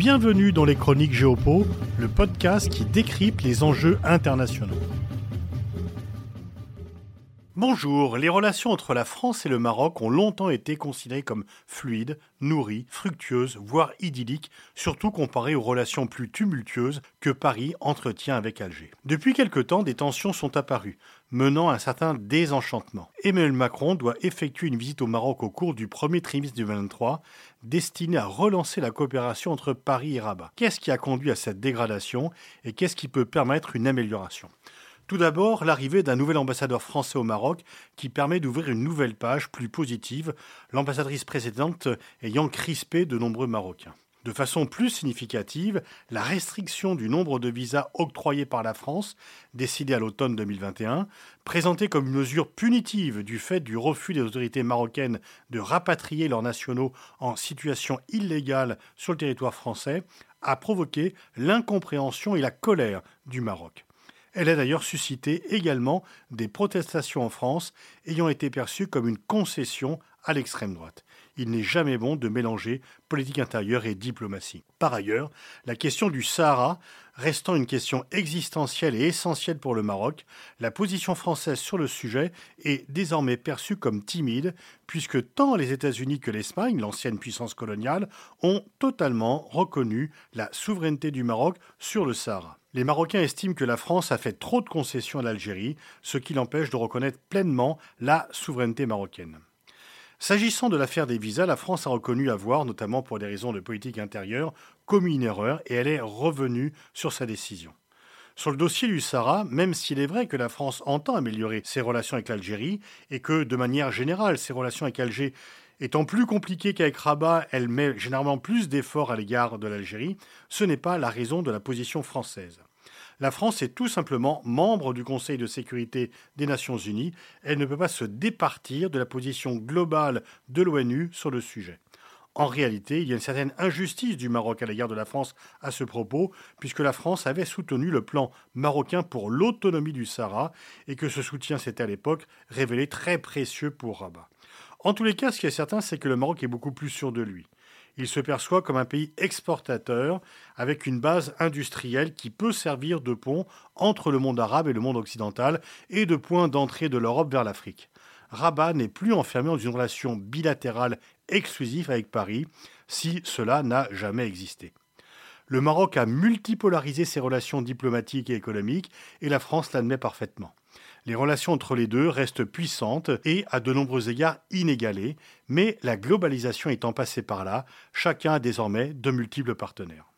Bienvenue dans les Chroniques Géopo, le podcast qui décrypte les enjeux internationaux. Bonjour, les relations entre la France et le Maroc ont longtemps été considérées comme fluides, nourries, fructueuses, voire idylliques, surtout comparées aux relations plus tumultueuses que Paris entretient avec Alger. Depuis quelque temps, des tensions sont apparues, menant à un certain désenchantement. Emmanuel Macron doit effectuer une visite au Maroc au cours du premier trimestre du 2023, destinée à relancer la coopération entre Paris et Rabat. Qu'est-ce qui a conduit à cette dégradation et qu'est-ce qui peut permettre une amélioration? Tout d'abord, l'arrivée d'un nouvel ambassadeur français au Maroc qui permet d'ouvrir une nouvelle page plus positive, l'ambassadrice précédente ayant crispé de nombreux Marocains. De façon plus significative, la restriction du nombre de visas octroyés par la France, décidée à l'automne 2021, présentée comme une mesure punitive du fait du refus des autorités marocaines de rapatrier leurs nationaux en situation illégale sur le territoire français, a provoqué l'incompréhension et la colère du Maroc. Elle a d'ailleurs suscité également des protestations en France ayant été perçues comme une concession à l'extrême droite. Il n'est jamais bon de mélanger politique intérieure et diplomatie. Par ailleurs, la question du Sahara restant une question existentielle et essentielle pour le Maroc, la position française sur le sujet est désormais perçue comme timide, puisque tant les États-Unis que l'Espagne, l'ancienne puissance coloniale, ont totalement reconnu la souveraineté du Maroc sur le Sahara. Les Marocains estiment que la France a fait trop de concessions à l'Algérie, ce qui l'empêche de reconnaître pleinement la souveraineté marocaine. S'agissant de l'affaire des visas, la France a reconnu avoir, notamment pour des raisons de politique intérieure, commis une erreur et elle est revenue sur sa décision. Sur le dossier du Sahara, même s'il est vrai que la France entend améliorer ses relations avec l'Algérie et que, de manière générale, ses relations avec Alger étant plus compliquées qu'avec Rabat, elle met généralement plus d'efforts à l'égard de l'Algérie, ce n'est pas la raison de la position française. La France est tout simplement membre du Conseil de sécurité des Nations Unies. Elle ne peut pas se départir de la position globale de l'ONU sur le sujet. En réalité, il y a une certaine injustice du Maroc à l'égard de la France à ce propos, puisque la France avait soutenu le plan marocain pour l'autonomie du Sahara et que ce soutien s'était à l'époque révélé très précieux pour Rabat. En tous les cas, ce qui est certain, c'est que le Maroc est beaucoup plus sûr de lui. Il se perçoit comme un pays exportateur avec une base industrielle qui peut servir de pont entre le monde arabe et le monde occidental et de point d'entrée de l'Europe vers l'Afrique. Rabat n'est plus enfermé dans une relation bilatérale exclusive avec Paris, si cela n'a jamais existé. Le Maroc a multipolarisé ses relations diplomatiques et économiques et la France l'admet parfaitement. Les relations entre les deux restent puissantes et à de nombreux égards inégalées, mais la globalisation étant passée par là, chacun a désormais de multiples partenaires.